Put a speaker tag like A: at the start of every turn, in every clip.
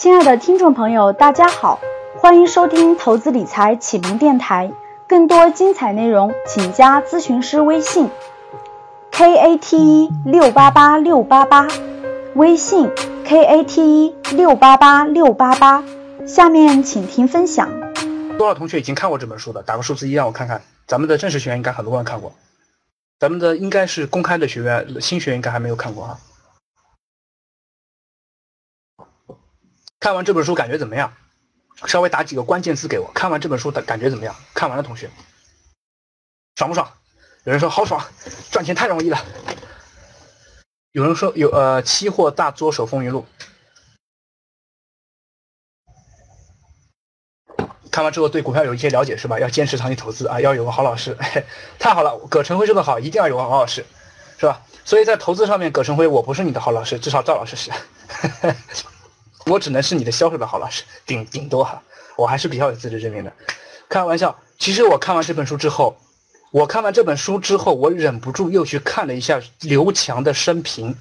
A: 亲爱的听众朋友，大家好，欢迎收听投资理财启蒙电台。更多精彩内容，请加咨询师微信：k a t e 六八八六八八，微信 k a t e 六八八六八八。下面请听分享。
B: 多少同学已经看过这本书的？打个数字一让我看看。咱们的正式学员应该很多人看过，咱们的应该是公开的学员，新学员应该还没有看过哈。看完这本书感觉怎么样？稍微打几个关键字给我。看完这本书的感觉怎么样？看完了同学，爽不爽？有人说好爽，赚钱太容易了。有人说有呃，期货大作手风云录。看完之后对股票有一些了解是吧？要坚持长期投资啊，要有个好老师。太好了，葛晨辉说的好，一定要有个好老师，是吧？所以在投资上面，葛晨辉我不是你的好老师，至少赵老师是。我只能是你的销售的好老师，顶顶多哈，我还是比较有自知之明的。开玩笑，其实我看完这本书之后，我看完这本书之后，我忍不住又去看了一下刘强的生平，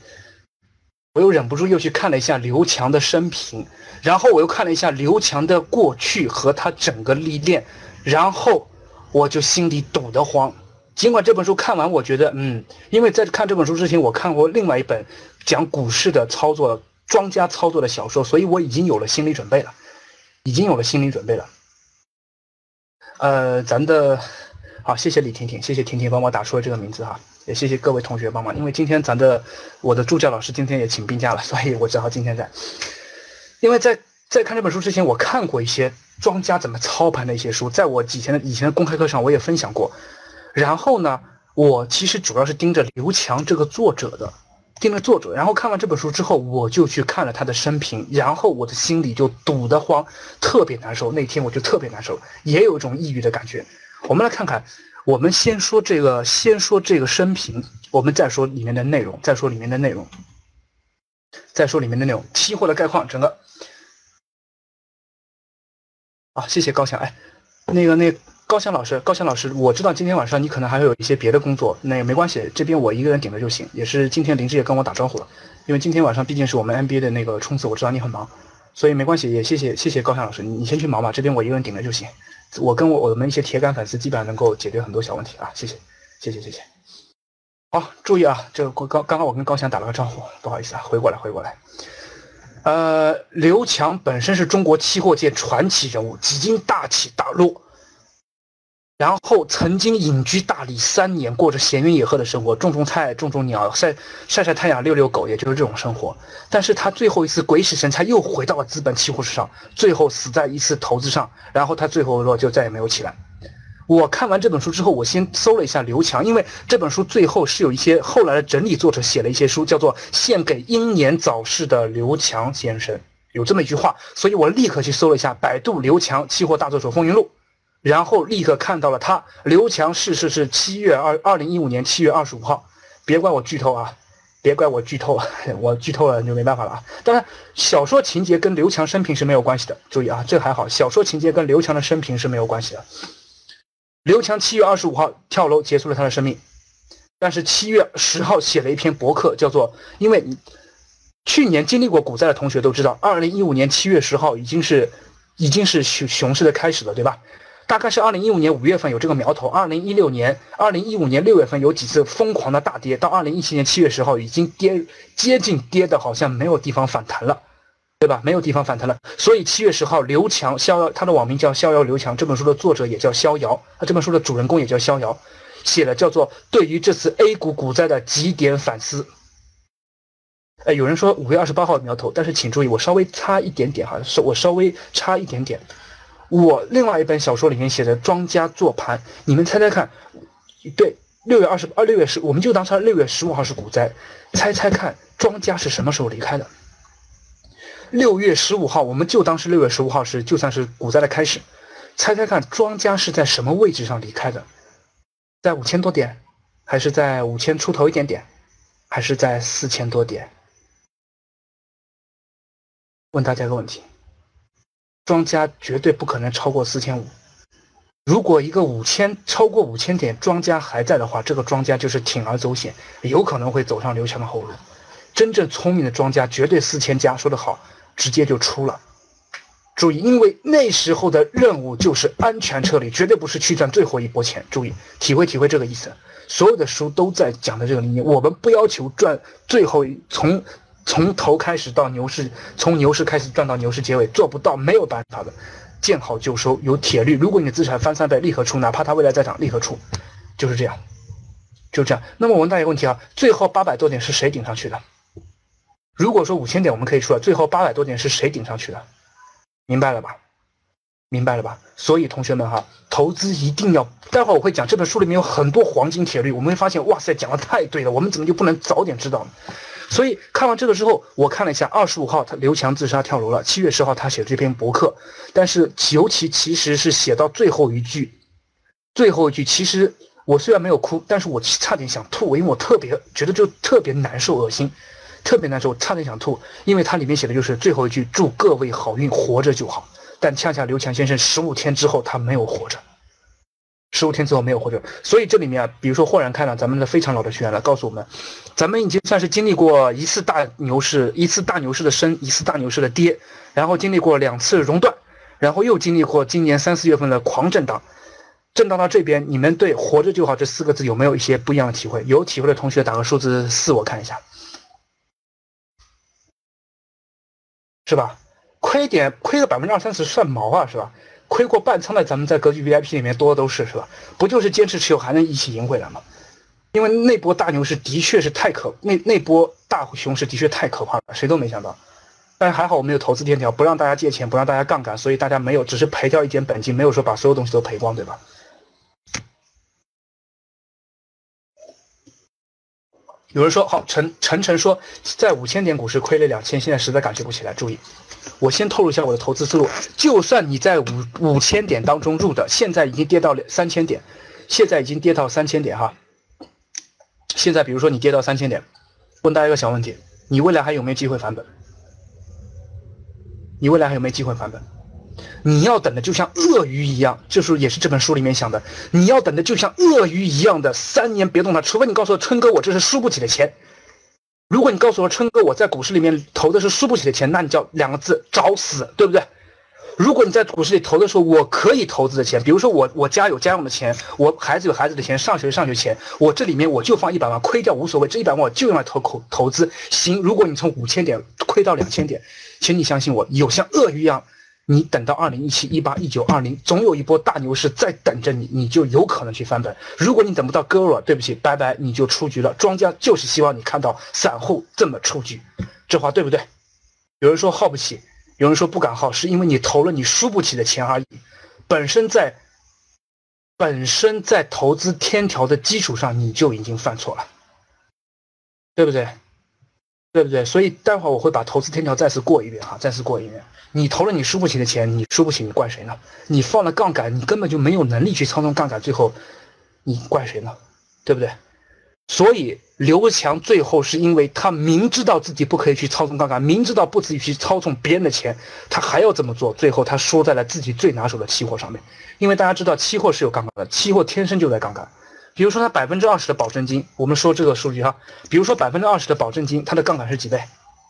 B: 我又忍不住又去看了一下刘强的生平，然后我又看了一下刘强的过去和他整个历练，然后我就心里堵得慌。尽管这本书看完，我觉得嗯，因为在看这本书之前，我看过另外一本讲股市的操作。庄家操作的小说，所以我已经有了心理准备了，已经有了心理准备了。呃，咱的好，谢谢李婷婷，谢谢婷婷帮我打出了这个名字哈，也谢谢各位同学帮忙，因为今天咱的我的助教老师今天也请病假了，所以我只好今天在。因为在在看这本书之前，我看过一些庄家怎么操盘的一些书，在我以前的以前的公开课上我也分享过。然后呢，我其实主要是盯着刘强这个作者的。定了作者，然后看完这本书之后，我就去看了他的生平，然后我的心里就堵得慌，特别难受。那天我就特别难受，也有一种抑郁的感觉。我们来看看，我们先说这个，先说这个生平，我们再说里面的内容，再说里面的内容，再说里面的内容。期货的概况，整个啊，谢谢高翔，哎，那个那。高翔老师，高翔老师，我知道今天晚上你可能还会有一些别的工作，那也没关系，这边我一个人顶着就行。也是今天林志也跟我打招呼了，因为今天晚上毕竟是我们 NBA 的那个冲刺，我知道你很忙，所以没关系，也谢谢谢谢高翔老师，你先去忙吧，这边我一个人顶着就行。我跟我我们一些铁杆粉丝基本上能够解决很多小问题啊，谢谢谢谢谢谢。好，注意啊，这个刚刚刚我跟高翔打了个招呼，不好意思啊，回过来回过来。呃，刘强本身是中国期货界传奇人物，几经大起大落。然后曾经隐居大理三年，过着闲云野鹤的生活，种种菜，种种鸟，晒晒晒太阳，遛遛狗，也就是这种生活。但是他最后一次鬼使神差，又回到了资本期货市场，最后死在一次投资上。然后他最后落就再也没有起来。我看完这本书之后，我先搜了一下刘强，因为这本书最后是有一些后来的整理作者写了一些书，叫做《献给英年早逝的刘强先生》，有这么一句话，所以我立刻去搜了一下百度刘强期货大作手风云录。然后立刻看到了他刘强逝世是七月二二零一五年七月二十五号，别怪我剧透啊，别怪我剧透，我剧透了就没办法了啊。当然，小说情节跟刘强生平是没有关系的，注意啊，这还好，小说情节跟刘强的生平是没有关系的。刘强七月二十五号跳楼结束了他的生命，但是七月十号写了一篇博客，叫做因为去年经历过股灾的同学都知道，二零一五年七月十号已经是已经是熊熊市的开始了，对吧？大概是二零一五年五月份有这个苗头，二零一六年、二零一五年六月份有几次疯狂的大跌，到二零一七年七月十号已经跌接近跌的好像没有地方反弹了，对吧？没有地方反弹了，所以七月十号，刘强逍遥，他的网名叫逍遥刘强，这本书的作者也叫逍遥，他这本书的主人公也叫逍遥，写了叫做对于这次 A 股股灾的几点反思。哎，有人说五月二十八号苗头，但是请注意，我稍微差一点点哈，是我稍微差一点点。我另外一本小说里面写的庄家做盘，你们猜猜看？对，六月二十二，六月十，我们就当它六月十五号是股灾，猜猜看，庄家是什么时候离开的？六月十五号，我们就当是六月十五号是就算是股灾的开始，猜猜看，庄家是在什么位置上离开的？在五千多点，还是在五千出头一点点，还是在四千多点？问大家一个问题。庄家绝对不可能超过四千五。如果一个五千超过五千点，庄家还在的话，这个庄家就是铤而走险，有可能会走上刘强的后路。真正聪明的庄家绝对四千加，说得好，直接就出了，注意，因为那时候的任务就是安全撤离，绝对不是去赚最后一波钱。注意，体会体会这个意思。所有的书都在讲的这个理念，我们不要求赚最后从从头开始到牛市，从牛市开始赚到牛市结尾，做不到，没有办法的。见好就收，有铁律。如果你的资产翻三倍，立刻出，哪怕它未来再涨，立刻出，就是这样，就这样。那么我问大家一个问题啊，最后八百多点是谁顶上去的？如果说五千点我们可以出了，最后八百多点是谁顶上去的？明白了吧？明白了吧？所以同学们哈，投资一定要，待会儿我会讲这本书里面有很多黄金铁律，我们会发现，哇塞，讲的太对了，我们怎么就不能早点知道呢？所以看完这个之后，我看了一下，二十五号他刘强自杀跳楼了。七月十号他写这篇博客，但是尤其其实是写到最后一句，最后一句，其实我虽然没有哭，但是我差点想吐，因为我特别觉得就特别难受、恶心，特别难受，差点想吐，因为它里面写的就是最后一句，祝各位好运，活着就好。但恰恰刘强先生十五天之后他没有活着。十五天之后没有活着，所以这里面啊，比如说豁然开朗，咱们的非常老的学员来告诉我们，咱们已经算是经历过一次大牛市，一次大牛市的升，一次大牛市的跌，然后经历过两次熔断，然后又经历过今年三四月份的狂震荡，震荡到这边，你们对“活着就好”这四个字有没有一些不一样的体会？有体会的同学打个数字四，我看一下，是吧？亏点亏个百分之二三十算毛啊，是吧？亏过半仓的，咱们在格局 VIP 里面多的都是，是吧？不就是坚持持有还能一起赢回来吗？因为那波大牛市的确是太可，那那波大熊市的确太可怕了，谁都没想到。但是还好我们有投资天条，不让大家借钱，不让大家杠杆，所以大家没有，只是赔掉一点本金，没有说把所有东西都赔光，对吧？有人说好，陈陈晨说在五千点股市亏了两千，现在实在感觉不起来。注意。我先透露一下我的投资思路，就算你在五五千点当中入的，现在已经跌到了三千点，现在已经跌到三千点哈。现在比如说你跌到三千点，问大家一个小问题：你未来还有没有机会返本？你未来还有没有机会返本？你要等的就像鳄鱼一样，就是也是这本书里面想的，你要等的就像鳄鱼一样的三年别动它，除非你告诉我春哥，我这是输不起的钱。如果你告诉我春哥我在股市里面投的是输不起的钱，那你叫两个字找死，对不对？如果你在股市里投的时候，我可以投资的钱，比如说我我家有家用的钱，我孩子有孩子的钱，上学上学钱，我这里面我就放一百万，亏掉无所谓，这一百万我就用来投口投资。行，如果你从五千点亏到两千点，请你相信我，有像鳄鱼一样。你等到二零一七、一八、一九、二零，总有一波大牛市在等着你，你就有可能去翻本。如果你等不到割了，对不起，拜拜，你就出局了。庄家就是希望你看到散户这么出局，这话对不对？有人说耗不起，有人说不敢耗，是因为你投了你输不起的钱而已。本身在本身在投资天条的基础上，你就已经犯错了，对不对？对不对？所以待会儿我会把投资天条再次过一遍哈，再次过一遍。你投了你输不起的钱，你输不起，你怪谁呢？你放了杠杆，你根本就没有能力去操纵杠杆，最后你怪谁呢？对不对？所以刘强最后是因为他明知道自己不可以去操纵杠杆，明知道不自己去操纵别人的钱，他还要这么做，最后他输在了自己最拿手的期货上面。因为大家知道期货是有杠杆的，期货天生就在杠杆。比如说它百分之二十的保证金，我们说这个数据哈，比如说百分之二十的保证金，它的杠杆是几倍？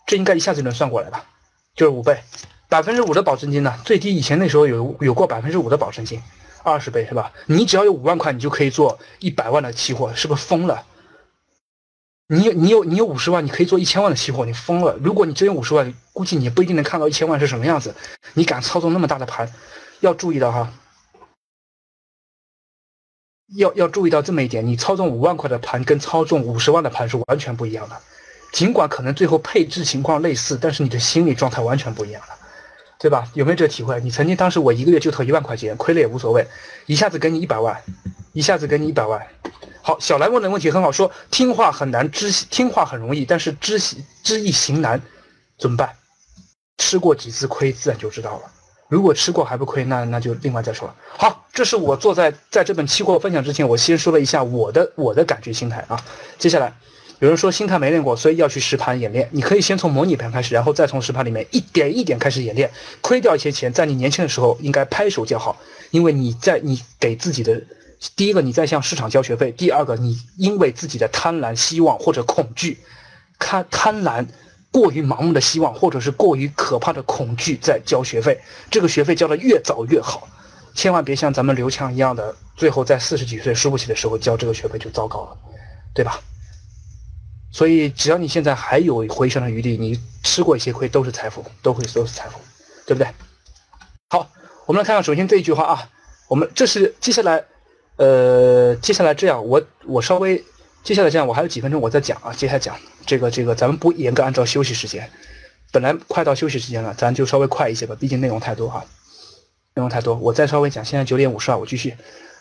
B: 这应该一下子就能算过来吧？就是五倍。百分之五的保证金呢？最低以前那时候有有过百分之五的保证金，二十倍是吧？你只要有五万块，你就可以做一百万的期货，是不是疯了？你有你有你有五十万，你可以做一千万的期货，你疯了？如果你真有五十万，估计你不一定能看到一千万是什么样子。你敢操纵那么大的盘，要注意的哈。要要注意到这么一点，你操纵五万块的盘跟操纵五十万的盘是完全不一样的。尽管可能最后配置情况类似，但是你的心理状态完全不一样了，对吧？有没有这个体会？你曾经当时我一个月就投一万块钱，亏了也无所谓，一下子给你一百万，一下子给你一百万。好，小兰问的问题很好，说听话很难，知听话很容易，但是知知易行难，怎么办？吃过几次亏，自然就知道了。如果吃过还不亏，那那就另外再说了。好，这是我坐在在这本期货分享之前，我先说了一下我的我的感觉心态啊。接下来，有人说心态没练过，所以要去实盘演练。你可以先从模拟盘开始，然后再从实盘里面一点一点开始演练。亏掉一些钱，在你年轻的时候应该拍手叫好，因为你在你给自己的第一个你在向市场交学费，第二个你因为自己的贪婪、希望或者恐惧，贪贪婪。过于盲目的希望，或者是过于可怕的恐惧在交学费。这个学费交的越早越好，千万别像咱们刘强一样的，最后在四十几岁输不起的时候交这个学费就糟糕了，对吧？所以只要你现在还有回升的余地，你吃过一些亏都是财富，都会都是财富，对不对？好，我们来看看首先这一句话啊，我们这是接下来，呃，接下来这样，我我稍微接下来这样，我还有几分钟我再讲啊，接下来讲这个这个，咱们不严格按照休息时间，本来快到休息时间了，咱就稍微快一些吧，毕竟内容太多哈，内容太多，我再稍微讲，现在九点五十二，我继续，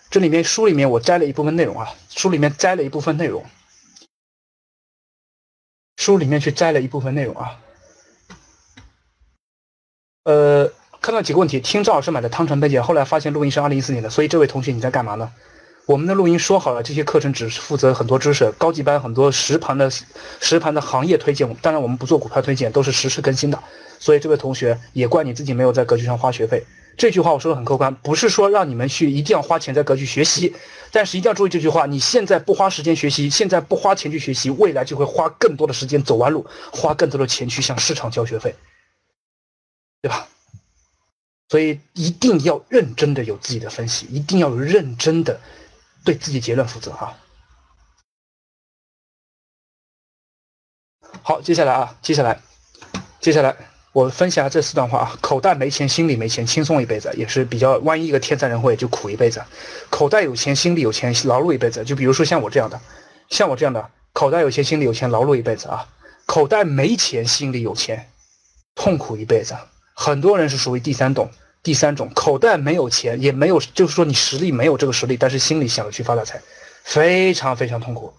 B: 这里面书里面我摘了一部分内容啊，书里面摘了一部分内容。书里面去摘了一部分内容啊，呃，看到几个问题。听赵老师买的汤臣倍健，后来发现录音是二零一四年的，所以这位同学你在干嘛呢？我们的录音说好了，这些课程只是负责很多知识，高级班很多实盘的实盘的行业推荐，当然我们不做股票推荐，都是实时更新的。所以这位同学也怪你自己没有在格局上花学费。这句话我说的很客观，不是说让你们去一定要花钱在格局学习，但是一定要注意这句话：你现在不花时间学习，现在不花钱去学习，未来就会花更多的时间走弯路，花更多的钱去向市场交学费，对吧？所以一定要认真的有自己的分析，一定要认真的对自己结论负责哈。好，接下来啊，接下来，接下来。我分享下这四段话啊，口袋没钱，心里没钱，轻松一辈子也是比较。万一一个天灾人祸，就苦一辈子。口袋有钱，心里有钱，劳碌一辈子。就比如说像我这样的，像我这样的，口袋有钱，心里有钱，劳碌一辈子啊。口袋没钱，心里有钱，痛苦一辈子。很多人是属于第三种，第三种，口袋没有钱，也没有，就是说你实力没有这个实力，但是心里想着去发大财，非常非常痛苦。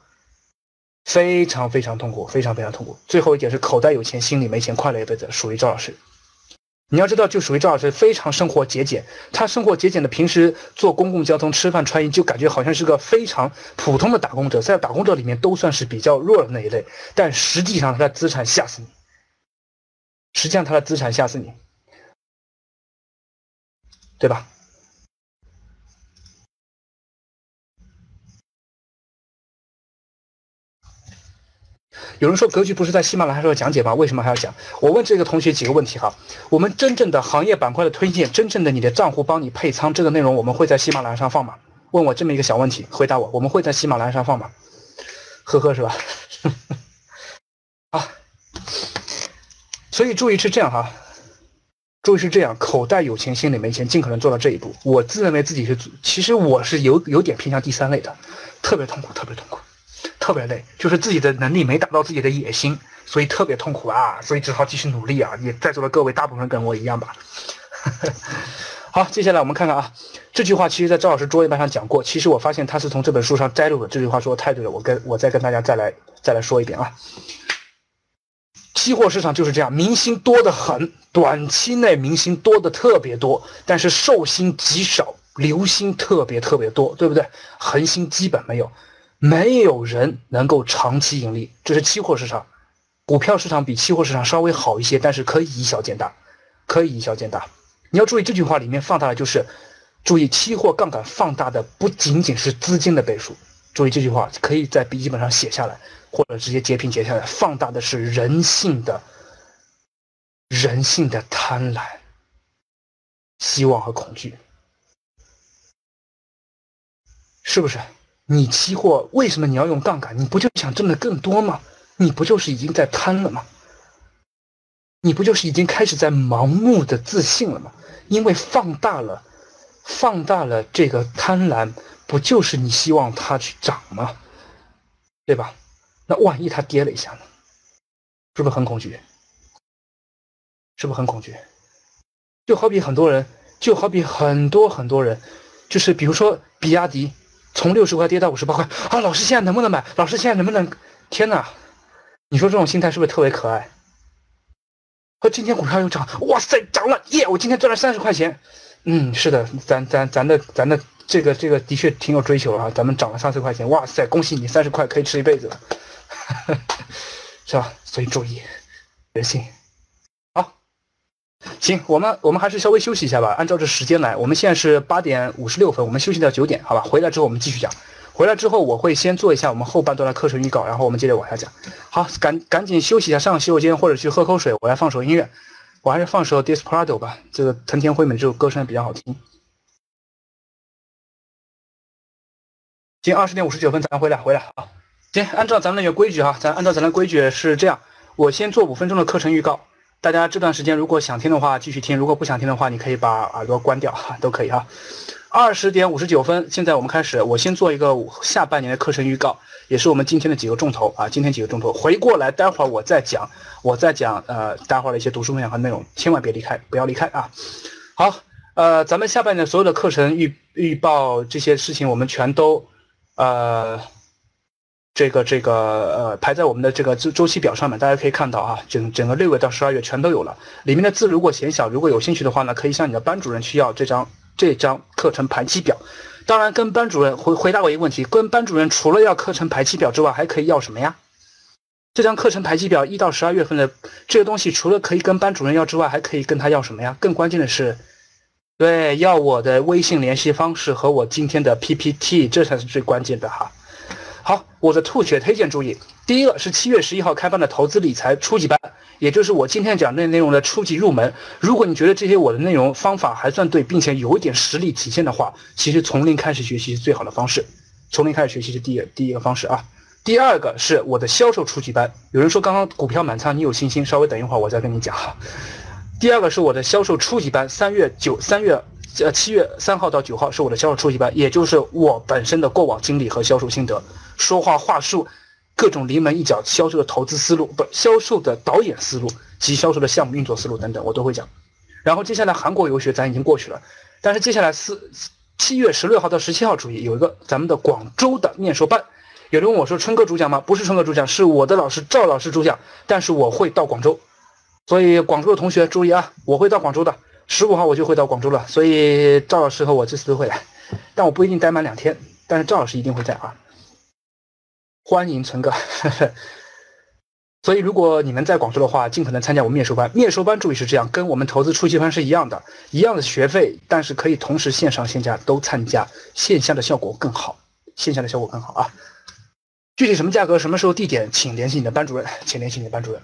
B: 非常非常痛苦，非常非常痛苦。最后一点是口袋有钱，心里没钱，快乐一辈子，属于赵老师。你要知道，就属于赵老师，非常生活节俭。他生活节俭的，平时坐公共交通、吃饭、穿衣，就感觉好像是个非常普通的打工者，在打工者里面都算是比较弱的那一类。但实际上，他的资产吓死你。实际上，他的资产吓死你，对吧？有人说格局不是在喜马拉雅上讲解吗？为什么还要讲？我问这个同学几个问题哈。我们真正的行业板块的推荐，真正的你的账户帮你配仓，这个内容我们会在喜马拉雅上放吗？问我这么一个小问题，回答我，我们会在喜马拉雅上放吗？呵呵，是吧？啊，所以注意是这样哈，注意是这样，口袋有钱心里没钱，尽可能做到这一步。我自认为自己是，其实我是有有点偏向第三类的，特别痛苦，特别痛苦。特别累，就是自己的能力没达到自己的野心，所以特别痛苦啊，所以只好继续努力啊。也在座的各位大部分跟我一样吧。好，接下来我们看看啊，这句话其实在赵老师桌页班上讲过，其实我发现他是从这本书上摘录的。这句话说的太对了，我跟我再跟大家再来再来说一遍啊。期货市场就是这样，明星多得很，短期内明星多的特别多，但是寿星极少，流星特别特别多，对不对？恒星基本没有。没有人能够长期盈利，这是期货市场。股票市场比期货市场稍微好一些，但是可以以小见大，可以以小见大。你要注意这句话里面放大的就是，注意期货杠杆放大的不仅仅是资金的倍数。注意这句话，可以在笔记本上写下来，或者直接截屏截下来。放大的是人性的、人性的贪婪、希望和恐惧，是不是？你期货为什么你要用杠杆？你不就想挣的更多吗？你不就是已经在贪了吗？你不就是已经开始在盲目的自信了吗？因为放大了，放大了这个贪婪，不就是你希望它去涨吗？对吧？那万一它跌了一下呢？是不是很恐惧？是不是很恐惧？就好比很多人，就好比很多很多人，就是比如说比亚迪。从六十块跌到五十八块啊！老师现在能不能买？老师现在能不能？天哪！你说这种心态是不是特别可爱？和今天股票又涨，哇塞，涨了耶！我今天赚了三十块钱。嗯，是的，咱咱咱的咱的这个这个的确挺有追求啊！咱们涨了三十块钱，哇塞，恭喜你，三十块可以吃一辈子了，是吧？所以注意人性。好行，我们我们还是稍微休息一下吧。按照这时间来，我们现在是八点五十六分，我们休息到九点，好吧？回来之后我们继续讲。回来之后我会先做一下我们后半段的课程预告，然后我们接着往下讲。好，赶赶紧休息一下，上个洗手间或者去喝口水，我来放首音乐。我还是放首 Desperado 吧，这个藤田惠美这首歌声比较好听。今二十点五十九分，咱回来回来啊！行，按照咱们那个规矩哈，咱按照咱的规矩是这样，我先做五分钟的课程预告，大家这段时间如果想听的话继续听，如果不想听的话，你可以把耳朵关掉，都可以哈。二十点五十九分，现在我们开始，我先做一个下半年的课程预告，也是我们今天的几个重头啊，今天几个重头，回过来待会儿我再讲，我再讲呃，待会儿的一些读书分享和内容，千万别离开，不要离开啊！好，呃，咱们下半年所有的课程预预报这些事情，我们全都。呃，这个这个呃，排在我们的这个周周期表上面，大家可以看到啊，整整个六月到十二月全都有了。里面的字如果嫌小，如果有兴趣的话呢，可以向你的班主任去要这张这张课程排期表。当然，跟班主任回回答我一个问题，跟班主任除了要课程排期表之外，还可以要什么呀？这张课程排期表一到十二月份的这个东西，除了可以跟班主任要之外，还可以跟他要什么呀？更关键的是。对，要我的微信联系方式和我今天的 PPT，这才是最关键的哈。好，我的吐血推荐注意，第一个是七月十一号开办的投资理财初级班，也就是我今天讲的内容的初级入门。如果你觉得这些我的内容方法还算对，并且有一点实力体现的话，其实从零开始学习是最好的方式。从零开始学习是第一第一个方式啊。第二个是我的销售初级班。有人说刚刚股票满仓，你有信心？稍微等一会儿，我再跟你讲哈。第二个是我的销售初级班，三月九三月呃七月三号到九号是我的销售初级班，也就是我本身的过往经历和销售心得，说话话术，各种临门一脚销售的投资思路，不销售的导演思路及销售的项目运作思路等等，我都会讲。然后接下来韩国游学咱已经过去了，但是接下来四七月十六号到十七号，注意有一个咱们的广州的面授班。有人问我说春哥主讲吗？不是春哥主讲，是我的老师赵老师主讲，但是我会到广州。所以广州的同学注意啊，我会到广州的，十五号我就会到广州了。所以赵老师和我这次都会来，但我不一定待满两天，但是赵老师一定会在啊。欢迎陈哥。所以如果你们在广州的话，尽可能参加我们面授班。面授班注意是这样，跟我们投资初级班是一样的，一样的学费，但是可以同时线上线下都参加，线下的效果更好，线下的效果更好啊。具体什么价格、什么时候、地点，请联系你的班主任，请联系你的班主任。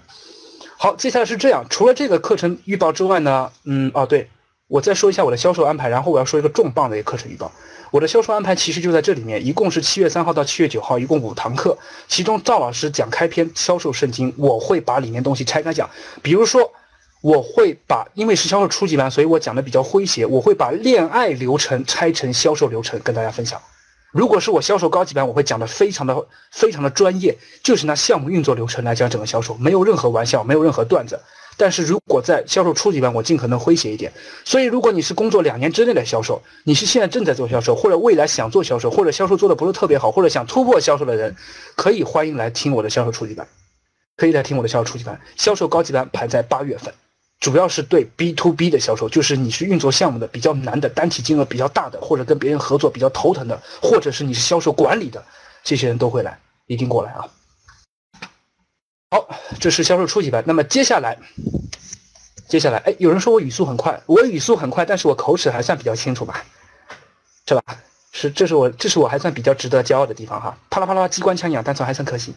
B: 好，接下来是这样，除了这个课程预报之外呢，嗯，哦，对我再说一下我的销售安排，然后我要说一个重磅的一个课程预告。我的销售安排其实就在这里面，一共是七月三号到七月九号，一共五堂课，其中赵老师讲开篇销售圣经，我会把里面东西拆开讲，比如说我会把，因为是销售初级班，所以我讲的比较诙谐，我会把恋爱流程拆成销售流程跟大家分享。如果是我销售高级班，我会讲的非常的非常的专业，就是拿项目运作流程来讲整个销售，没有任何玩笑，没有任何段子。但是如果在销售初级班，我尽可能诙谐一点。所以，如果你是工作两年之内的销售，你是现在正在做销售，或者未来想做销售，或者销售做的不是特别好，或者想突破销售的人，可以欢迎来听我的销售初级班，可以来听我的销售初级班。销售高级班排在八月份。主要是对 B to B 的销售，就是你是运作项目的比较难的，单体金额比较大的，或者跟别人合作比较头疼的，或者是你是销售管理的，这些人都会来，一定过来啊。好，这是销售初级班。那么接下来，接下来，哎，有人说我语速很快，我语速很快，但是我口齿还算比较清楚吧，是吧？是，这是我，这是我还算比较值得骄傲的地方哈。啪啦啪啦，机关枪一样，但是还算可行。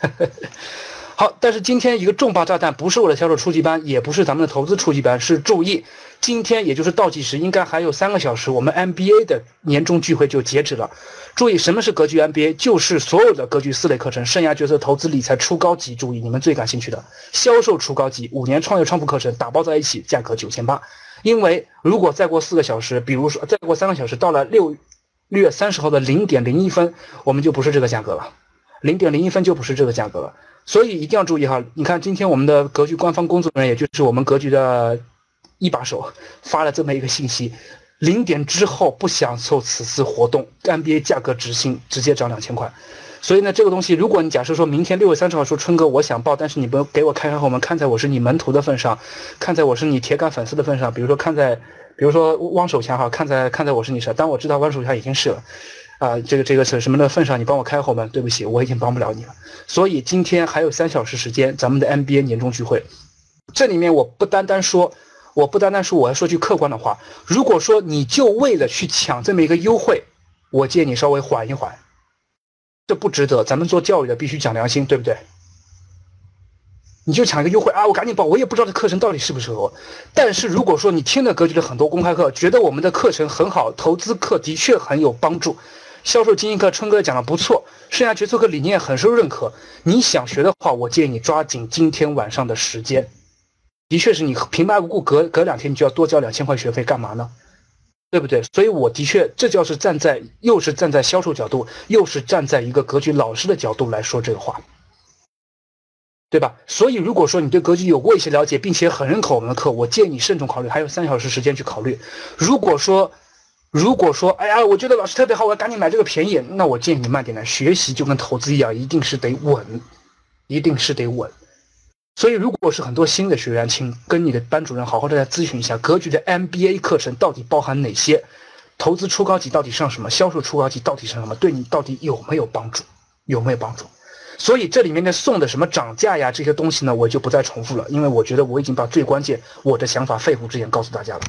B: 好，但是今天一个重磅炸弹，不是我的销售初级班，也不是咱们的投资初级班，是注意，今天也就是倒计时，应该还有三个小时，我们 MBA 的年终聚会就截止了。注意，什么是格局 MBA？就是所有的格局四类课程，生涯决策、投资理财初高级。注意，你们最感兴趣的销售初高级五年创业创富课程，打包在一起，价格九千八。因为如果再过四个小时，比如说再过三个小时，到了六六月三十号的零点零一分，我们就不是这个价格了，零点零一分就不是这个价格了。所以一定要注意哈！你看，今天我们的格局官方工作人员，也就是我们格局的一把手，发了这么一个信息：零点之后不享受此次活动，NBA 价格执行直接涨两千块。所以呢，这个东西，如果你假设说明天六月三十号说春哥我想报，但是你不给我开开后门，看在我是你门徒的份上，看在我是你铁杆粉丝的份上，比如说看在，比如说汪守强哈，看在看在我是你是，但我知道汪守强已经是了。啊，这个这个是什么的份上，你帮我开后门，对不起，我已经帮不了你了。所以今天还有三小时时间，咱们的 NBA 年终聚会，这里面我不单单说，我不单单说，我要说句客观的话。如果说你就为了去抢这么一个优惠，我建议你稍微缓一缓，这不值得。咱们做教育的必须讲良心，对不对？你就抢一个优惠啊！我赶紧报，我也不知道这课程到底适不适合我。但是如果说你听了格局的很多公开课，觉得我们的课程很好，投资课的确很有帮助，销售经营课春哥讲的不错，剩下决策课理念很受认可，你想学的话，我建议你抓紧今天晚上的时间。的确是你平白无故隔隔两天你就要多交两千块学费干嘛呢？对不对？所以我的确这就是站在又是站在销售角度，又是站在一个格局老师的角度来说这个话。对吧？所以如果说你对格局有过一些了解，并且很认可我们的课，我建议你慎重考虑，还有三小时时间去考虑。如果说，如果说，哎呀，我觉得老师特别好，我要赶紧买这个便宜，那我建议你慢点来。学习就跟投资一样，一定是得稳，一定是得稳。所以，如果是很多新的学员，请跟你的班主任好好的来咨询一下，格局的 MBA 课程到底包含哪些？投资初高级到底上什么？销售初高级到底上什么？对你到底有没有帮助？有没有帮助？所以这里面的送的什么涨价呀这些东西呢，我就不再重复了，因为我觉得我已经把最关键我的想法肺腑之言告诉大家了，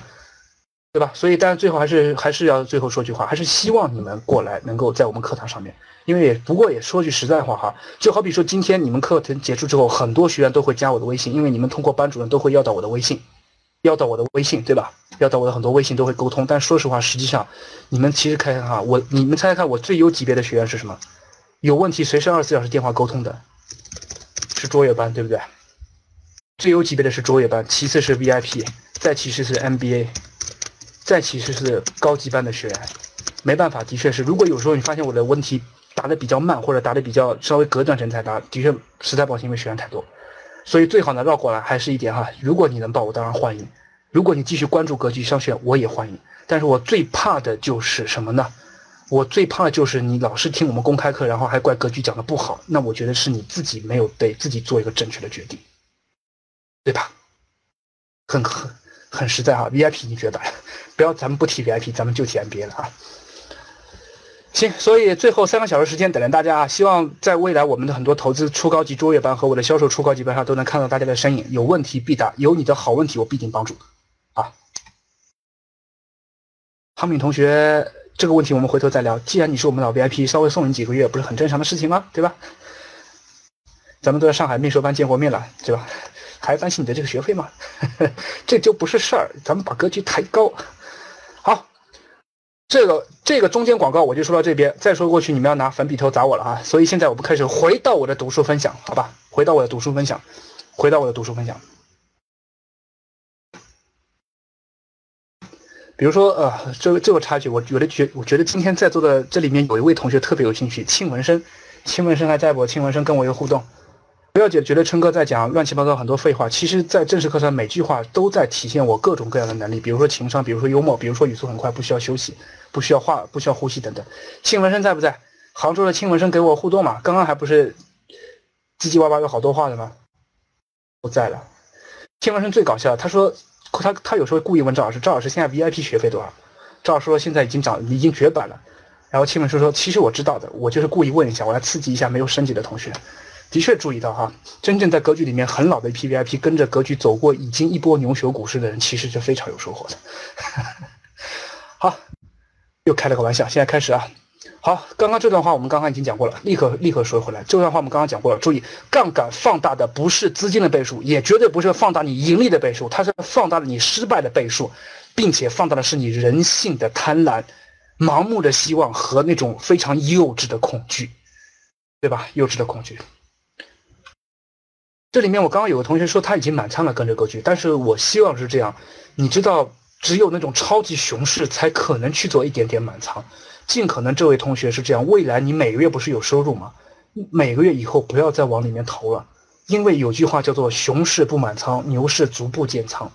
B: 对吧？所以但是最后还是还是要最后说句话，还是希望你们过来能够在我们课堂上面，因为也不过也说句实在话哈，就好比说今天你们课程结束之后，很多学员都会加我的微信，因为你们通过班主任都会要到我的微信，要到我的微信，对吧？要到我的很多微信都会沟通，但说实话，实际上你们其实看看哈，我你们猜猜看，我最优级别的学员是什么？有问题随时二十四小时电话沟通的，是卓越班，对不对？最优级别的是卓越班，其次是 VIP，再其次是 MBA，再其次是高级班的学员。没办法，的确是，如果有时候你发现我的问题答的比较慢，或者答的比较稍微隔段时间才答，的确实在抱歉，因为学员太多，所以最好呢绕过来还是一点哈。如果你能报，我当然欢迎；如果你继续关注格局商学院，我也欢迎。但是我最怕的就是什么呢？我最怕的就是你老是听我们公开课，然后还怪格局讲的不好，那我觉得是你自己没有对自己做一个正确的决定，对吧？很很很实在啊，VIP 你觉得？不要，咱们不提 VIP，咱们就提 MBA 了啊。行，所以最后三个小时时间等着大家啊，希望在未来我们的很多投资初高级卓越班和我的销售初高级班上都能看到大家的身影。有问题必答，有你的好问题我必定帮助。啊，康敏同学。这个问题我们回头再聊。既然你是我们老 VIP，稍微送你几个月不是很正常的事情吗？对吧？咱们都在上海面授班见过面了，对吧？还担心你的这个学费吗？这就不是事儿。咱们把格局抬高。好，这个这个中间广告我就说到这边，再说过去你们要拿粉笔头砸我了啊！所以现在我们开始回到我的读书分享，好吧？回到我的读书分享，回到我的读书分享。比如说，呃，这个这个插曲，我有的觉，我觉得今天在座的这里面有一位同学特别有兴趣，庆文生，庆文生还在不？庆文生跟我有互动，不要觉觉得春哥在讲乱七八糟很多废话，其实，在正式课上每句话都在体现我各种各样的能力，比如说情商，比如说幽默，比如说语速很快，不需要休息，不需要话，不需要呼吸等等。庆文生在不在？杭州的庆文生给我互动嘛？刚刚还不是叽叽哇哇有好多话的吗？不在了。庆文生最搞笑，他说。他他有时候故意问赵老师：“赵老师，现在 VIP 学费多少？”赵老师说：“现在已经涨，已经绝版了。”然后青文生：“说其实我知道的，我就是故意问一下，我来刺激一下没有升级的同学。”的确注意到哈，真正在格局里面很老的一批 VIP，跟着格局走过已经一波牛熊股市的人，其实是非常有收获的。好，又开了个玩笑，现在开始啊。好，刚刚这段话我们刚刚已经讲过了，立刻立刻说回来。这段话我们刚刚讲过了，注意，杠杆放大的不是资金的倍数，也绝对不是放大你盈利的倍数，它是放大了你失败的倍数，并且放大的是你人性的贪婪、盲目的希望和那种非常幼稚的恐惧，对吧？幼稚的恐惧。这里面我刚刚有个同学说他已经满仓了跟着格局，但是我希望是这样，你知道，只有那种超级熊市才可能去做一点点满仓。尽可能，这位同学是这样。未来你每个月不是有收入吗？每个月以后不要再往里面投了，因为有句话叫做“熊市不满仓，牛市逐步建仓”。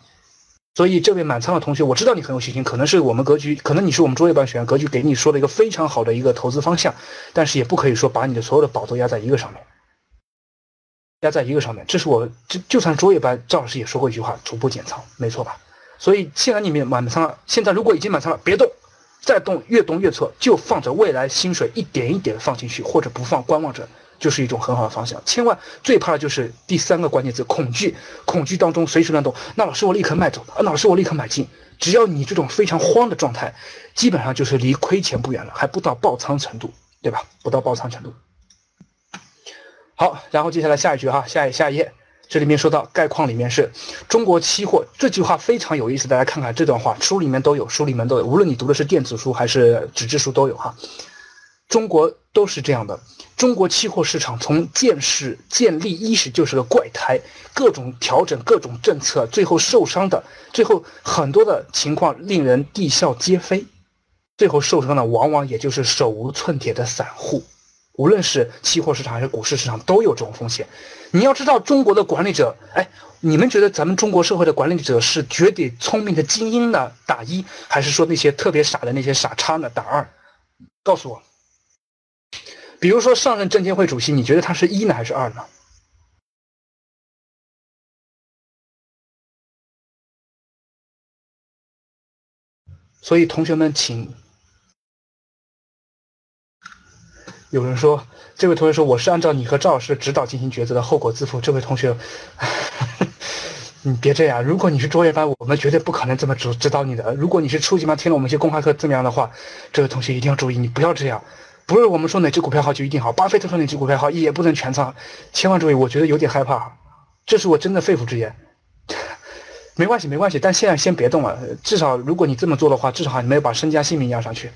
B: 所以，这位满仓的同学，我知道你很有信心，可能是我们格局，可能你是我们卓越班学员，格局给你说的一个非常好的一个投资方向，但是也不可以说把你的所有的宝都压在一个上面，压在一个上面。这是我就就算卓越班赵老师也说过一句话：“逐步减仓”，没错吧？所以现在你们满仓了，现在如果已经满仓了，别动。再动越动越错，就放着未来薪水一点一点放进去，或者不放观望着，就是一种很好的方向。千万最怕的就是第三个关键字恐惧，恐惧当中随时乱动。那老师我立刻卖走，啊老师我立刻买进。只要你这种非常慌的状态，基本上就是离亏钱不远了，还不到爆仓程度，对吧？不到爆仓程度。好，然后接下来下一句哈，下一下一页，这里面说到概况里面是中国期货这句话非常有意思，大家看看这段话，书里面都有，书里面都有，无论你读的是电子书还是纸质书都有哈。中国都是这样的，中国期货市场从建市建立伊始就是个怪胎，各种调整各种政策，最后受伤的，最后很多的情况令人啼笑皆非，最后受伤的往往也就是手无寸铁的散户。无论是期货市场还是股市市场，都有这种风险。你要知道，中国的管理者，哎，你们觉得咱们中国社会的管理者是绝对聪明的精英呢？打一，还是说那些特别傻的那些傻叉呢？打二，告诉我。比如说上任证监会主席，你觉得他是一呢还是二呢？所以同学们，请。有人说，这位同学说我是按照你和赵老师的指导进行抉择的，后果自负。这位同学，你别这样。如果你是卓越班，我们绝对不可能这么指指导你的。如果你是初级班，听了我们一些公开课这么样的话，这位同学一定要注意，你不要这样。不是我们说哪只股票好就一定好，巴菲特说哪只股票好也不能全仓，千万注意。我觉得有点害怕，这是我真的肺腑之言。没关系，没关系，但现在先别动了。至少如果你这么做的话，至少你没有把身家性命押上去。